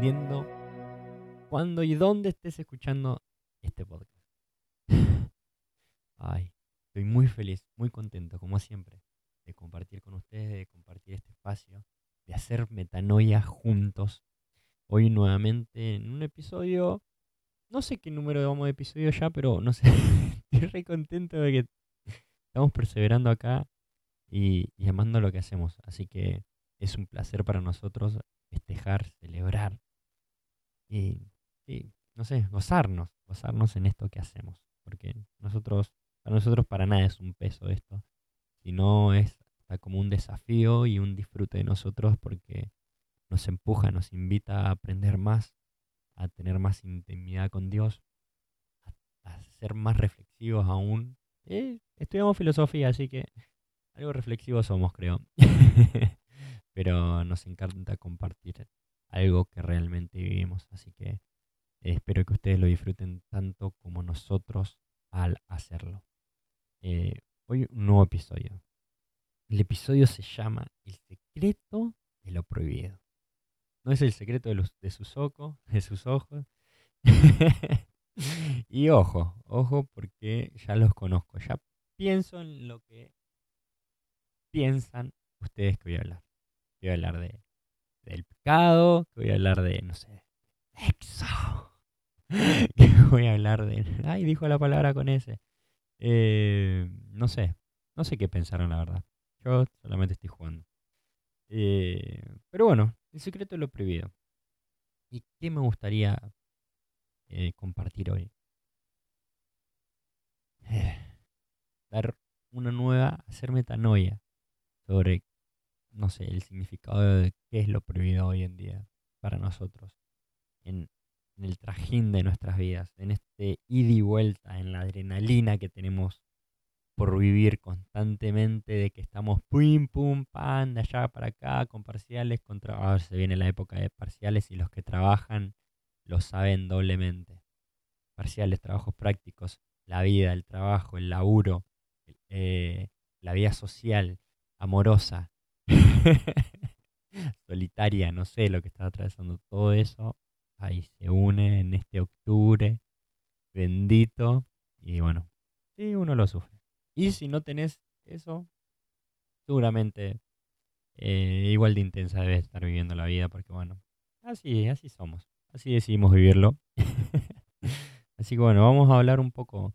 dependiendo cuándo y dónde estés escuchando este podcast. Ay, estoy muy feliz, muy contento, como siempre, de compartir con ustedes, de compartir este espacio, de hacer metanoia juntos. Hoy nuevamente en un episodio, no sé qué número vamos de episodio ya, pero no sé, estoy re contento de que estamos perseverando acá y, y amando lo que hacemos. Así que es un placer para nosotros festejar, celebrar y, no sé, gozarnos, gozarnos en esto que hacemos. Porque nosotros, para nosotros para nada es un peso esto, sino es como un desafío y un disfrute de nosotros porque nos empuja, nos invita a aprender más, a tener más intimidad con Dios, a, ser más reflexivos aún. Eh, estudiamos filosofía, así que algo reflexivos somos, creo. pero nos encanta compartir algo que realmente vivimos. Así que espero que ustedes lo disfruten tanto como nosotros al hacerlo. Eh, hoy un nuevo episodio. El episodio se llama El secreto de lo prohibido. No es el secreto de, de sus ojos, de sus ojos. y ojo, ojo porque ya los conozco, ya pienso en lo que piensan ustedes que voy a hablar voy a hablar de, del pecado, que voy a hablar de, no sé, sexo, que voy a hablar de... Ay, dijo la palabra con ese. Eh, no sé, no sé qué pensaron la verdad. Yo solamente estoy jugando. Eh, pero bueno, el secreto de lo prohibido. ¿Y qué me gustaría eh, compartir hoy? dar una nueva, hacer metanoia sobre no sé, el significado de qué es lo prohibido hoy en día para nosotros, en, el trajín de nuestras vidas, en este ida y vuelta, en la adrenalina que tenemos por vivir constantemente, de que estamos pum, pum, pan, de allá para acá, con parciales, con trabajos. Se viene la época de parciales y los que trabajan lo saben doblemente. Parciales, trabajos prácticos, la vida, el trabajo, el laburo, eh, la vida social, amorosa, solitaria, no sé lo que está atravesando todo eso, ahí se une en este octubre bendito y bueno, sí, uno lo sufre. Y si no tenés eso, seguramente eh, igual de intensa debe estar viviendo la vida porque bueno, así, así somos, así decidimos vivirlo. así que bueno, vamos a hablar un poco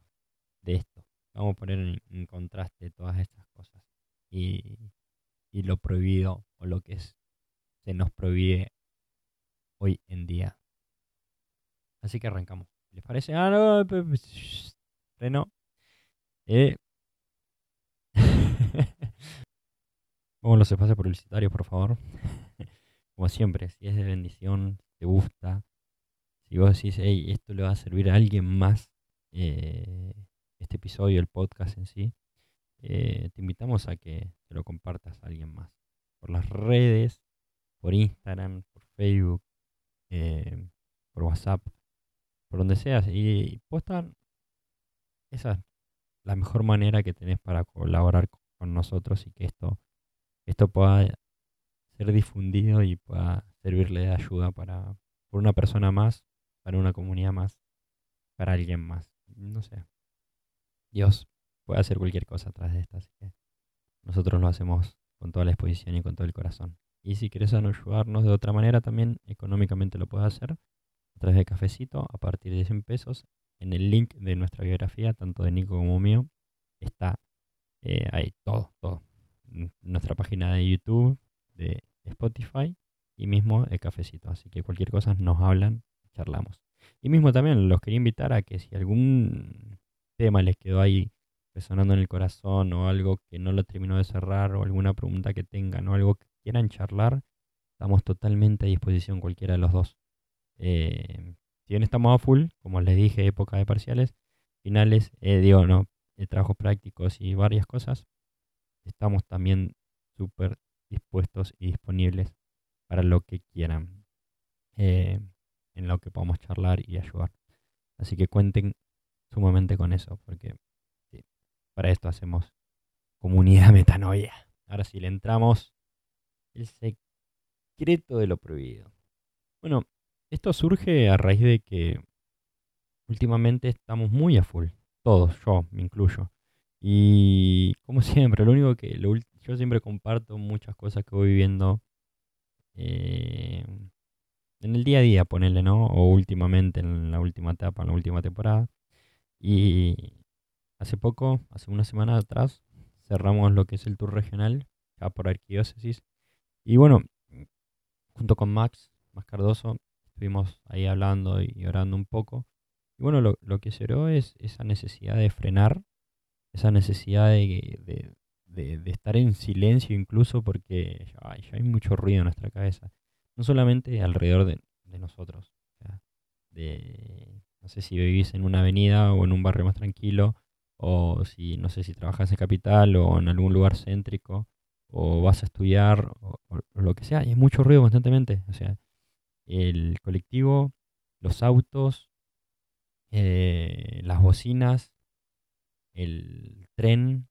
de esto. Vamos a poner en, en contraste todas estas cosas. Y, y lo prohibido o lo que es, se nos prohíbe hoy en día. Así que arrancamos. ¿Les parece? Ah, no, freno. Eh. A los espacios publicitarios, por favor. Como siempre, si es de bendición, te gusta, si vos decís, hey, esto le va a servir a alguien más, eh, este episodio, el podcast en sí, eh, te invitamos a que lo compartas a alguien más. Por las redes, por Instagram, por Facebook, eh, por WhatsApp, por donde seas. Y postan. Esa es la mejor manera que tenés para colaborar con nosotros y que esto, esto pueda ser difundido y pueda servirle de ayuda para por una persona más, para una comunidad más, para alguien más. No sé. Dios puede hacer cualquier cosa atrás de esta. Así que nosotros lo hacemos con toda la exposición y con todo el corazón. Y si quieres ayudarnos de otra manera, también económicamente lo puedes hacer a través de Cafecito a partir de 100 pesos. En el link de nuestra biografía, tanto de Nico como mío, está eh, ahí todo, todo. Nuestra página de YouTube, de Spotify y mismo de Cafecito. Así que cualquier cosa nos hablan, charlamos. Y mismo también los quería invitar a que si algún tema les quedó ahí resonando en el corazón o algo que no lo terminó de cerrar o alguna pregunta que tengan o algo que quieran charlar, estamos totalmente a disposición cualquiera de los dos. Eh, si bien estamos a full, como les dije, época de parciales, finales, eh, digo, no, de trabajos prácticos y varias cosas, estamos también súper dispuestos y disponibles para lo que quieran, eh, en lo que podamos charlar y ayudar. Así que cuenten sumamente con eso, porque para esto hacemos comunidad metanoia. Ahora sí, le entramos El secreto de lo prohibido. Bueno, esto surge a raíz de que últimamente estamos muy a full. Todos, yo me incluyo. Y como siempre, lo único que yo siempre comparto muchas cosas que voy viviendo eh, en el día a día, ponerle, ¿no? O últimamente, en la última etapa, en la última temporada. Y hace poco, hace una semana atrás, cerramos lo que es el tour regional, ya por arquidiócesis. Y bueno, junto con Max, Max Cardoso, estuvimos ahí hablando y orando un poco. Y bueno, lo, lo que se oró es esa necesidad de frenar, esa necesidad de, de, estar en silencio incluso porque ya, hay mucho ruido en nuestra cabeza. No solamente alrededor de, nosotros. de, no sé si vivís en una avenida o en un barrio más tranquilo, o si no sé si trabajas en capital o en algún lugar céntrico, o vas a estudiar, o, lo que sea. hay mucho ruido constantemente. O sea, el colectivo, los autos, eh, las bocinas, el tren,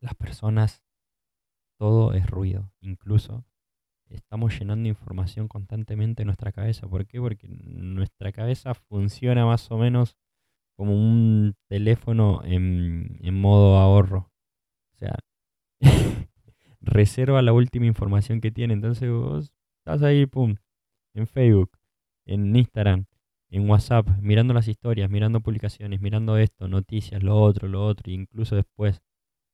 las personas, todo es ruido. Incluso estamos llenando información constantemente en nuestra cabeza. ¿Por qué? Porque nuestra cabeza funciona más o menos como un teléfono en, en modo ahorro. O sea, reserva la última información que tiene. Entonces vos estás ahí, pum, en Facebook, en Instagram, en WhatsApp, mirando las historias, mirando publicaciones, mirando esto, noticias, lo otro, lo otro, e incluso después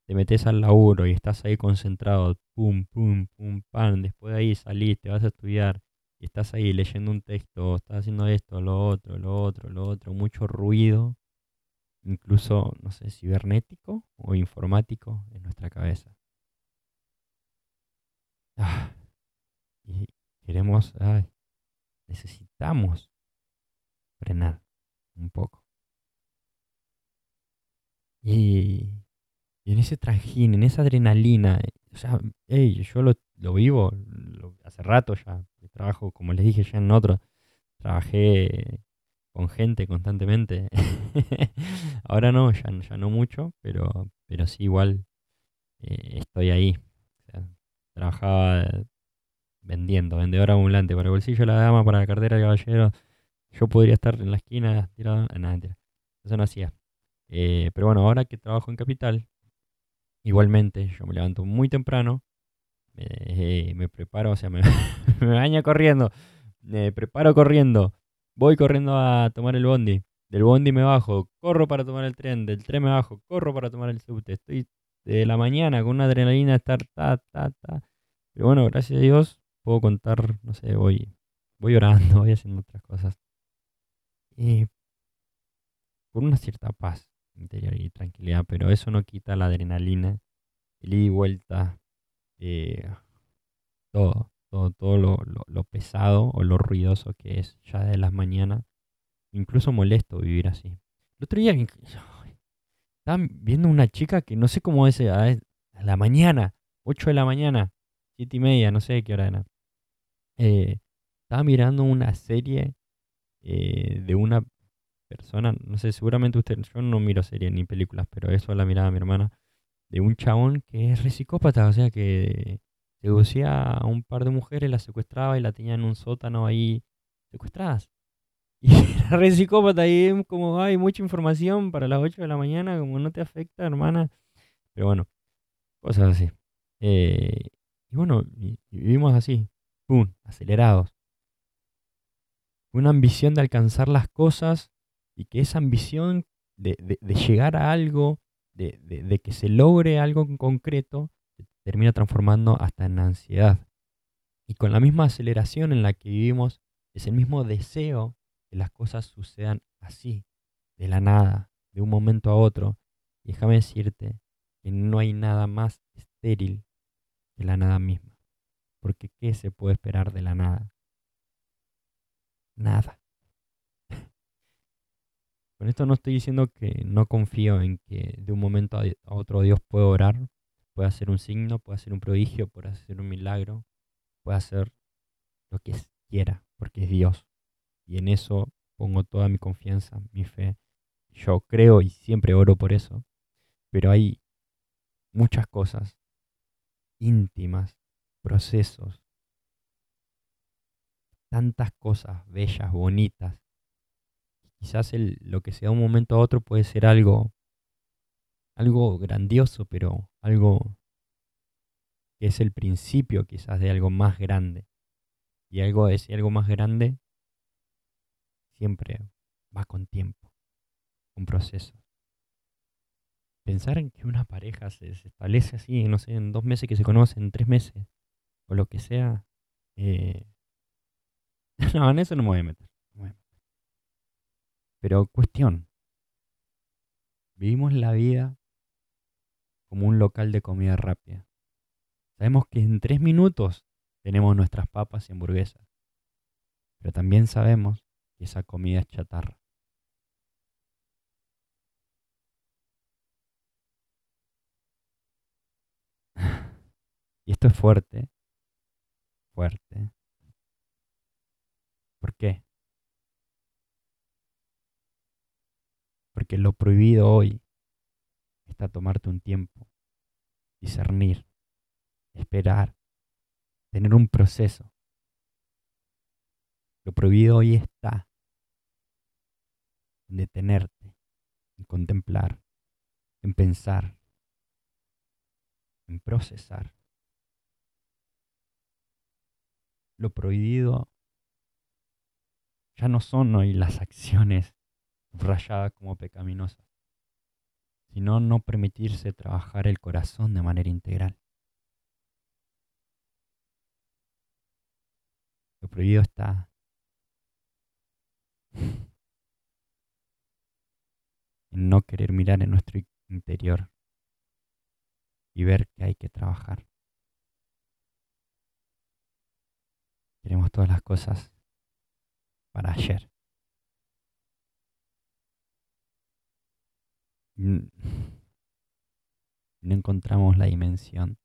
te metes al laburo y estás ahí concentrado, pum, pum, pum, pam, después de ahí salís, te vas a estudiar estás ahí leyendo un texto, estás haciendo esto, lo otro, lo otro, lo otro, mucho ruido, incluso, no sé, cibernético o informático en nuestra cabeza. Ah, y queremos, necesitamos frenar un poco. Y y en ese trajín, en esa adrenalina, o sea, yo lo, vivo hace rato ya. Trabajo, como les dije ya en otro, trabajé con gente constantemente. Ahora no, ya, ya no mucho, pero, pero sí igual eh, estoy ahí. trabajaba vendiendo, vendedor ambulante, para el bolsillo de la dama, para la cartera del caballero. Yo podría estar en la esquina tirado, nada, Eso no hacía. Eh, pero bueno, ahora que trabajo en Capital, Igualmente, yo me levanto muy temprano, me, preparo, o sea, me, me baño corriendo, me preparo corriendo, voy corriendo a tomar el bondi, del bondi me bajo, corro para tomar el tren, del tren me bajo, corro para tomar el subte, estoy de la mañana con una adrenalina estar ta, ta, ta. Pero bueno, gracias a Dios puedo contar, no sé, voy, voy orando, voy haciendo otras cosas. Y por una cierta paz interior y tranquilidad, pero eso no quita la adrenalina, el ida y vuelta, eh, todo, todo, todo lo, pesado o lo ruidoso que es ya de las mañanas. Incluso molesto vivir así. El otro día estaba viendo una chica que no sé cómo es a la mañana, 8 de la mañana, 7 y media, no sé qué hora era. Eh, estaba mirando una serie eh, de una persona, no sé, seguramente usted, yo no miro series ni películas, pero eso la miraba mi hermana, de un chabón que es re psicópata, o sea que seducía a un par de mujeres, las secuestraba y la tenía en un sótano ahí secuestradas. Y era re psicópata y como hay mucha información para las 8 de la mañana, como no te afecta, hermana. Pero bueno, cosas así. Eh, y bueno, vivimos así, ¡pum! acelerados. Una ambición de alcanzar las cosas y que esa ambición de, llegar a algo, de, que se logre algo en concreto, termina transformando hasta en ansiedad. Y con la misma aceleración en la que vivimos, es el mismo deseo que las cosas sucedan así, de la nada, de un momento a otro. Déjame decirte que no hay nada más estéril que la nada misma. Porque ¿qué se puede esperar de la nada? Nada. Con esto no estoy diciendo que no confío en que de un momento a otro Dios puede orar, puede hacer un signo, puede hacer un prodigio, puede hacer un milagro, puede hacer lo que quiera, porque es Dios. Y en eso pongo toda mi confianza, mi fe. Yo creo y siempre oro por eso. Pero hay muchas cosas íntimas, procesos, tantas cosas bellas, bonitas. Quizás el, lo que sea de un momento a otro puede ser algo, algo grandioso, pero algo que es el principio quizás de algo más grande. Y algo ese algo más grande siempre va con tiempo, con procesos. Pensar en que una pareja se, establece así, no sé, en dos meses que se conocen, en tres meses, o lo que sea, eh, no, en eso no me voy a meter. Pero cuestión, vivimos la vida como un local de comida rápida. Sabemos que en tres minutos tenemos nuestras papas y hamburguesas. Pero también sabemos que esa comida es chatarra. Y esto es fuerte, fuerte. ¿Por qué? Porque lo prohibido hoy está tomarte un tiempo, discernir, esperar, tener un proceso. Lo prohibido hoy está en detenerte, en contemplar, en pensar, en procesar. Lo prohibido ya no son hoy las acciones rayadas como pecaminosas, sino no permitirse trabajar el corazón de manera integral. Lo prohibido está. En no querer mirar en nuestro interior y ver que hay que trabajar. Queremos todas las cosas para ayer. No encontramos la dimensión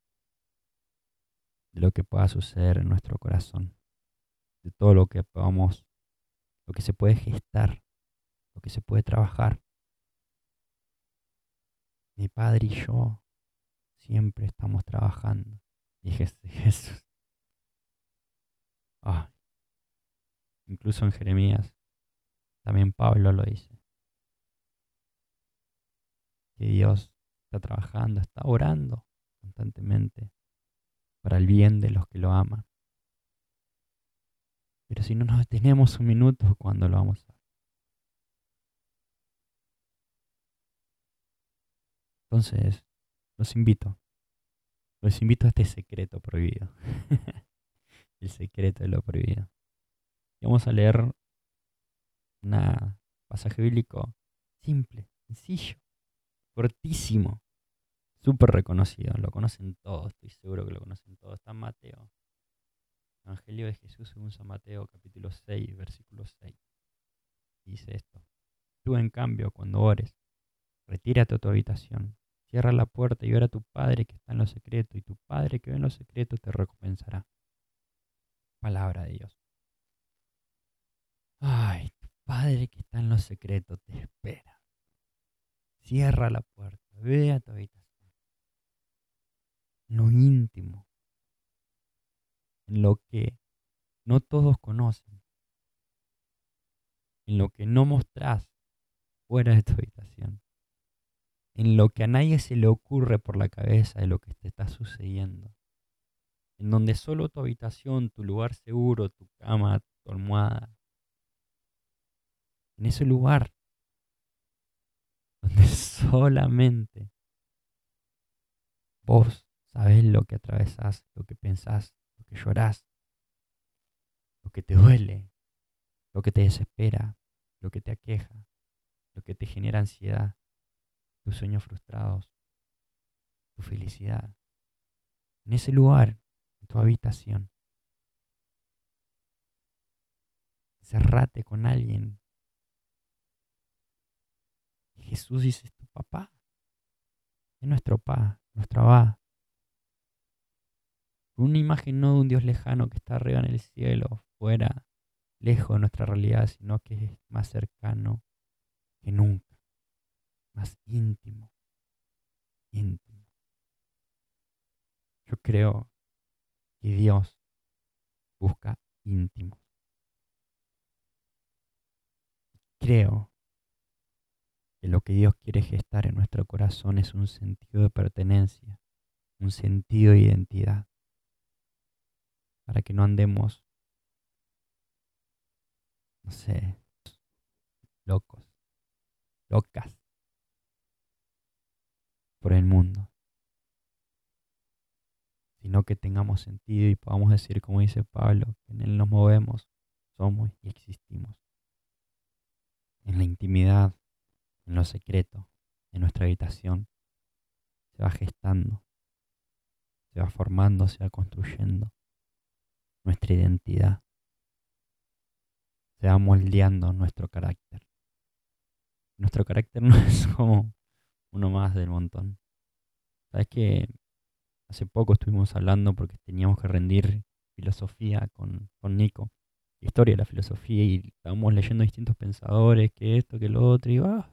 de lo que pueda suceder en nuestro corazón de todo lo que podamos, lo que se puede gestar, lo que se puede trabajar. Mi padre y yo siempre estamos trabajando. Dije Jesús. Ah, incluso en Jeremías, también Pablo lo dice. Que Dios está trabajando, está orando constantemente para el bien de los que lo aman. Pero si no nos detenemos un minuto, ¿cuándo lo vamos a? Entonces, los invito. Los invito a este secreto prohibido. El secreto de lo prohibido. Y vamos a leer un pasaje bíblico simple, sencillo, cortísimo, súper reconocido. Lo conocen todos, estoy seguro que lo conocen todos. Está en Mateo Evangelio de Jesús según San Mateo capítulo 6, versículo 6. Dice esto. Tú en cambio, cuando ores, retírate a tu habitación, cierra la puerta y ora a tu Padre que está en lo secreto, y tu Padre que ve en lo secreto te recompensará. Palabra de Dios. Ay, tu Padre que está en lo secreto te espera. Cierra la puerta, ve a tu habitación. Lo íntimo, en lo que no todos conocen, en lo que no mostrás fuera de tu habitación, en lo que a nadie se le ocurre por la cabeza de lo que te está sucediendo, en donde solo tu habitación, tu lugar seguro, tu cama, tu almohada, en ese lugar donde solamente vos sabés lo que atravesás, lo que pensás, que lloras, lo que te duele, lo que te desespera, lo que te aqueja, lo que te genera ansiedad, tus sueños frustrados, tu felicidad. En ese lugar, en tu habitación, cerrate con alguien. Jesús dice, es tu papá, es nuestro papá, nuestro abad, una imagen no de un Dios lejano que está arriba en el cielo, fuera, lejos de nuestra realidad, sino que es más cercano que nunca, más íntimo, íntimo. Yo creo que Dios busca íntimos. Creo que lo que Dios quiere gestar en nuestro corazón es un sentido de pertenencia, un sentido de identidad, para que no andemos, no sé, locos, locas por el mundo, sino que tengamos sentido y podamos decir, como dice Pablo, que en Él nos movemos, somos y existimos. En la intimidad, en lo secreto, en nuestra habitación, se va gestando, se va formando, se va construyendo nuestra identidad, se va moldeando nuestro carácter. Nuestro carácter no es como uno más del montón. Sabes que hace poco estuvimos hablando porque teníamos que rendir filosofía con, con Nico, historia de la filosofía, y estábamos leyendo distintos pensadores, que esto, que lo otro, y va.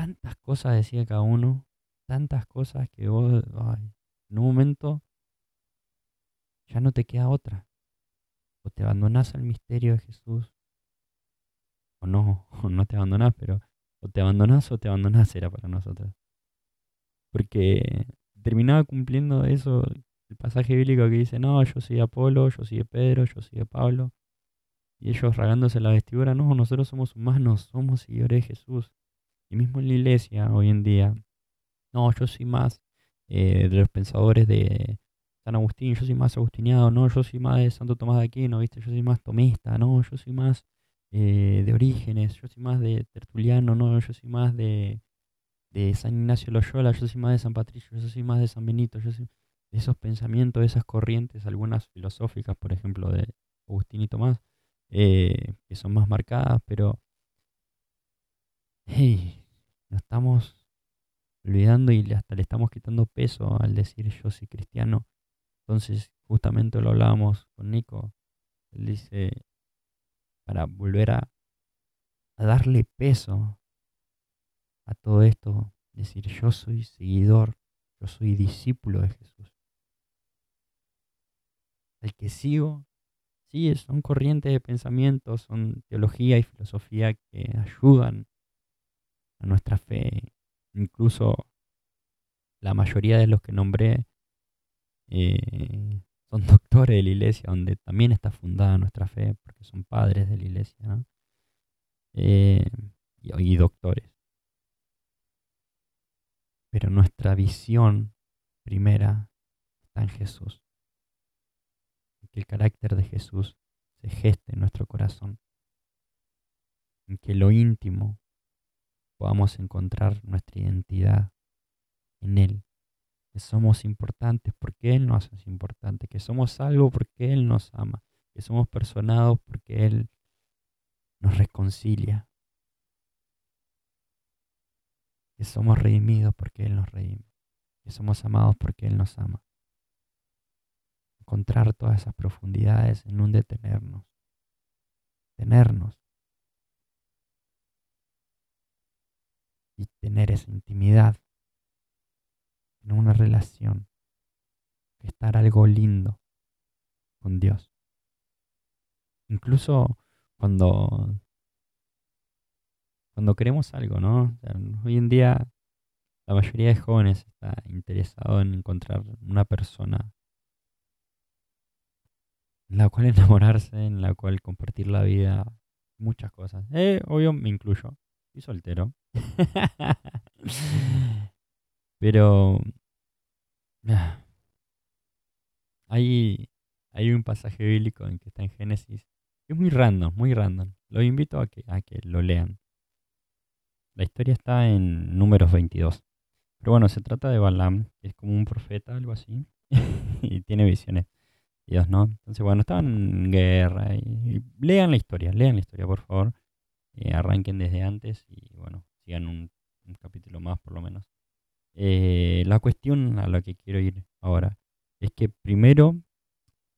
Tantas cosas decía cada uno, tantas cosas que vos, en un momento ya no te queda otra. O te abandonás al misterio de Jesús, o no, o no te abandonás, pero o te abandonás o te abandonás era para nosotros. Porque terminaba cumpliendo eso, el pasaje bíblico que dice, no, yo soy Apolo, yo soy Pedro, yo soy Pablo. Y ellos ragándose la vestidura, no, nosotros somos humanos, somos seguidores de Jesús. Y mismo en la iglesia hoy en día, no, yo soy más eh, de los pensadores de San Agustín, yo soy más agustiniado, no, yo soy más de Santo Tomás de Aquino, ¿viste? yo soy más tomista, no, yo soy más eh, de Orígenes, yo soy más de Tertuliano, no, yo soy más de, de San Ignacio Loyola, yo soy más de San Patricio, yo soy más de San Benito, yo soy de esos pensamientos, de esas corrientes, algunas filosóficas, por ejemplo, de Agustín y Tomás, eh, que son más marcadas, pero hey, nos estamos olvidando y hasta le estamos quitando peso al decir yo soy cristiano. Entonces, justamente lo hablábamos con Nico. Él dice, para volver a, a darle peso a todo esto, decir yo soy seguidor, yo soy discípulo de Jesús. El que sigo, sí, son corrientes de pensamiento, son teología y filosofía que ayudan a nuestra fe. Incluso la mayoría de los que nombré eh, son doctores de la iglesia, donde también está fundada nuestra fe, porque son padres de la iglesia, eh, y, doctores. Pero nuestra visión primera está en Jesús. que el carácter de Jesús se geste en nuestro corazón. En que lo íntimo podamos encontrar nuestra identidad en Él que somos importantes porque Él nos hace importantes, que somos algo porque Él nos ama, que somos personados porque Él nos reconcilia, que somos redimidos porque Él nos redime, que somos amados porque Él nos ama. Encontrar todas esas profundidades en un detenernos, tenernos y tener esa intimidad en una relación, estar algo lindo con Dios. Incluso cuando, cuando queremos algo, ¿no? hoy en día la mayoría de jóvenes está interesado en encontrar una persona en la cual enamorarse, en la cual compartir la vida, muchas cosas. Eh, obvio, me incluyo. Soy soltero. Pero ah, hay, hay un pasaje bíblico en que está en Génesis. Es muy random, muy random. Lo invito a que, a que lo lean. La historia está en números 22. Pero bueno, se trata de Balaam, que es como un profeta, algo así. y tiene visiones. Dios, ¿no? Entonces, bueno, estaban en guerra. Y, lean la historia, lean la historia, por favor. Eh, arranquen desde antes y bueno, sigan un capítulo más por lo menos. Eh, la cuestión a la que quiero ir ahora es que primero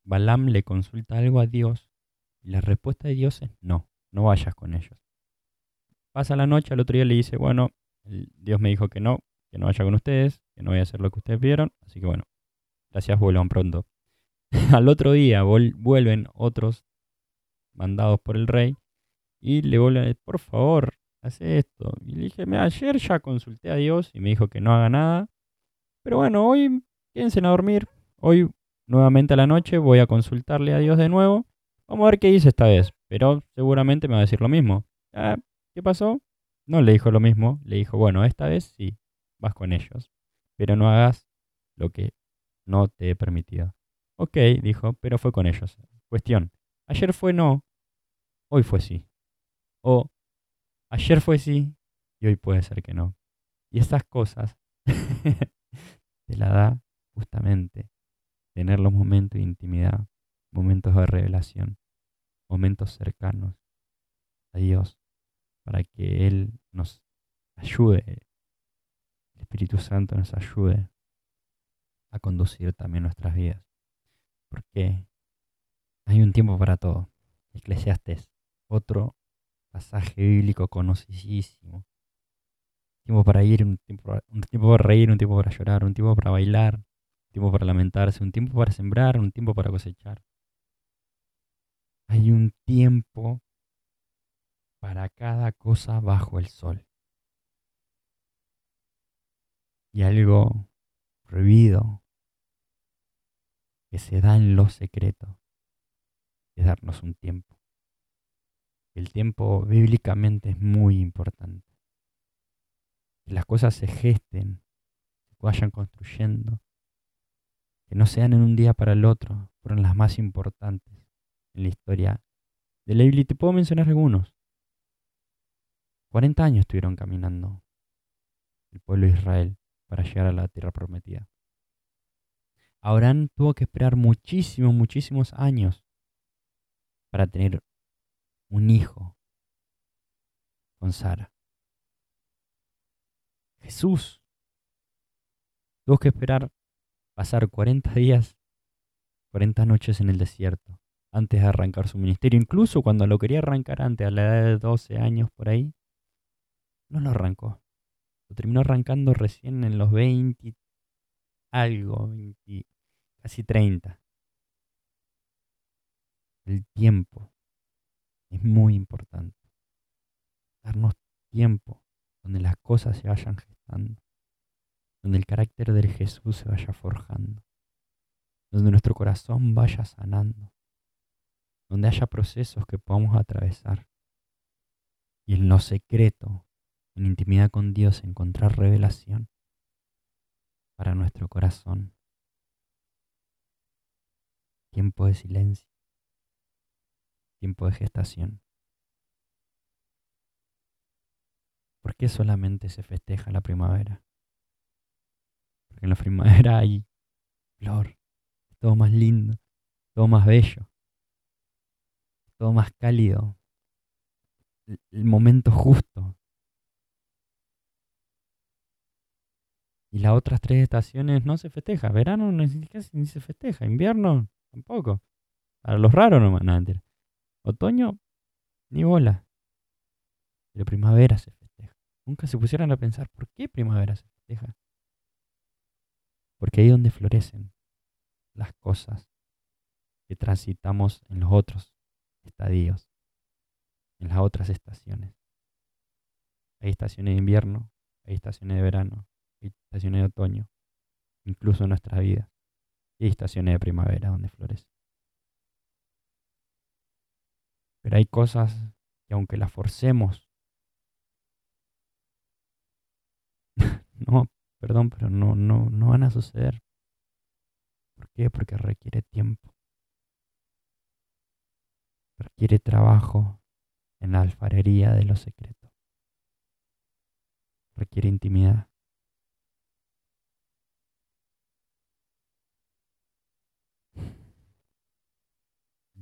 Balaam le consulta algo a Dios y la respuesta de Dios es no, no vayas con ellos. Pasa la noche, al otro día le dice, bueno, Dios me dijo que no, que no vaya con ustedes, que no voy a hacer lo que ustedes vieron, así que bueno, Gracias, vuelvan pronto. Al otro día vuelven otros mandados por el rey y le vuelven, por favor, hace esto. Y le dije, ayer ya consulté a Dios y me dijo que no haga nada. Pero bueno, hoy quédense a dormir. Hoy, nuevamente a la noche, voy a consultarle a Dios de nuevo. Vamos a ver qué dice esta vez. Pero seguramente me va a decir lo mismo. Ah, ¿Qué pasó? No le dijo lo mismo. Le dijo, bueno, esta vez sí, vas con ellos. Pero no hagas lo que no te he permitido. Ok, dijo, pero fue con ellos. Cuestión. Ayer fue no, hoy fue sí. O ayer fue sí y hoy puede ser que no. Y esas cosas te la da justamente tener los momentos de intimidad, momentos de revelación, momentos cercanos a Dios, para que Él nos ayude, el Espíritu Santo nos ayude a conducir también nuestras vidas. Porque hay un tiempo para todo. Eclesiastes, otro pasaje bíblico conocidísimo. Tiempo para ir, un tiempo, un tiempo para reír, un tiempo para llorar, un tiempo para bailar, un tiempo para lamentarse, un tiempo para sembrar, un tiempo para cosechar. Hay un tiempo para cada cosa bajo el sol. Y algo prohibido que se da en lo secreto es darnos un tiempo. El tiempo bíblicamente es muy importante. Que las cosas se gesten, se vayan construyendo, que no sean en un día para el otro, fueron las más importantes en la historia de la Biblia. te puedo mencionar algunos. 40 años estuvieron caminando el pueblo de Israel para llegar a la tierra prometida. Abraham tuvo que esperar muchísimos, muchísimos años para tener un hijo con Sara. Jesús tuvo que esperar pasar 40 días, 40 noches en el desierto antes de arrancar su ministerio. Incluso cuando lo quería arrancar antes, a la edad de 12 años por ahí, no lo arrancó. Lo terminó arrancando recién en los 20, algo, 20, casi 30. El tiempo es muy importante. Darnos tiempo donde las cosas se vayan gestando, donde el carácter del Jesús se vaya forjando, donde nuestro corazón vaya sanando, donde haya procesos que podamos atravesar. Y en lo secreto, en intimidad con Dios, encontrar revelación para nuestro corazón. Tiempo de silencio tiempo de gestación. ¿Por qué solamente se festeja la primavera? Porque en la primavera hay flor, todo más lindo, todo más bello, todo más cálido, el momento justo. Y las otras tres estaciones no se festeja. Verano ni, ni se festeja. Invierno tampoco. Para los raros no, nada, Otoño, ni bola. Pero primavera se festeja. Nunca se pusieron a pensar por qué primavera se festeja. Porque ahí es donde florecen las cosas que transitamos en los otros estadios, en las otras estaciones. Hay estaciones de invierno, hay estaciones de verano, hay estaciones de otoño, incluso en nuestra vida. Y hay estaciones de primavera donde florecen. Pero hay cosas que aunque las forcemos, no, perdón, pero no, no, no van a suceder. ¿Por qué? Porque requiere tiempo. Requiere trabajo en la alfarería de los secretos. Requiere intimidad.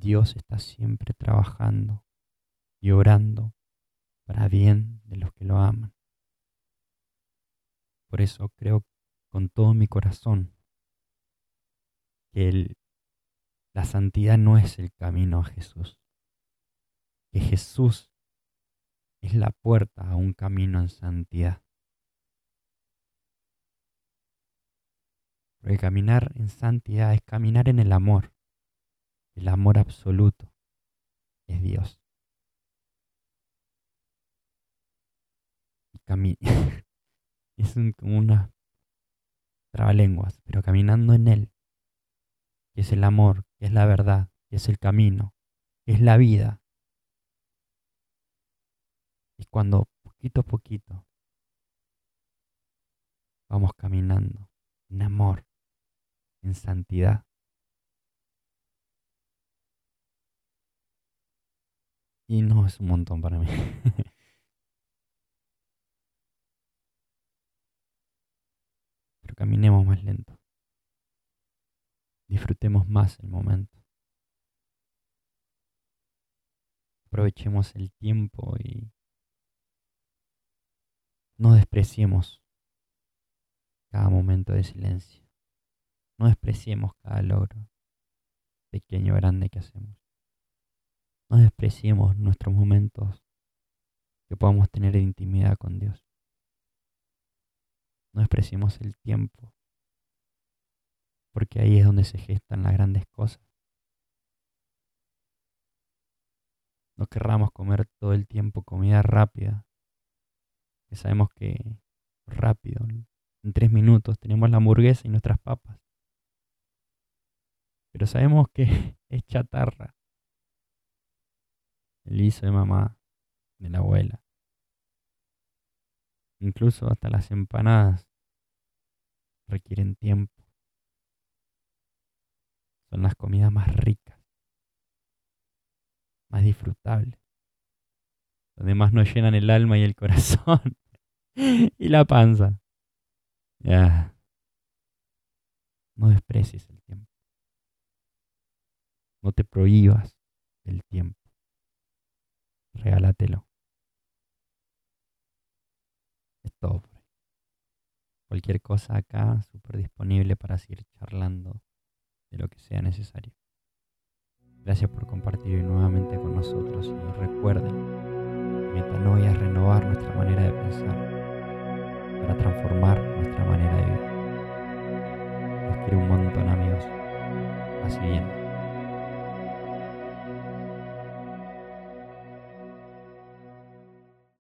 Dios está siempre trabajando y orando para bien de los que lo aman. Por eso creo con todo mi corazón que la santidad no es el camino a Jesús, que Jesús es la puerta a un camino en santidad. Porque caminar en santidad es caminar en el amor. El amor absoluto es Dios. Y es como una trabalenguas, pero caminando en Él, que es el amor, que es la verdad, que es el camino, que es la vida. Es cuando poquito a poquito vamos caminando en amor, en santidad. Y no es un montón para mí. Pero caminemos más lento. Disfrutemos más el momento. Aprovechemos el tiempo y no despreciemos cada momento de silencio. No despreciemos cada logro, pequeño o grande que hacemos. No despreciemos nuestros momentos que podamos tener de intimidad con Dios. No despreciemos el tiempo, porque ahí es donde se gestan las grandes cosas. No querramos comer todo el tiempo comida rápida, que sabemos que rápido, en tres minutos tenemos la hamburguesa y nuestras papas. Pero sabemos que es chatarra. El guiso de mamá, de la abuela. Incluso hasta las empanadas requieren tiempo. Son las comidas más ricas, más disfrutables, donde más nos llenan el alma y el corazón y la panza. No desprecies el tiempo. No te prohíbas el tiempo. Regálatelo. Es todo. Cualquier cosa acá, súper disponible para seguir charlando de lo que sea necesario. Gracias por compartir nuevamente con nosotros y recuerden, metanoia es renovar nuestra manera de pensar para transformar nuestra manera de vivir. Los quiero un montón amigos. Así bien.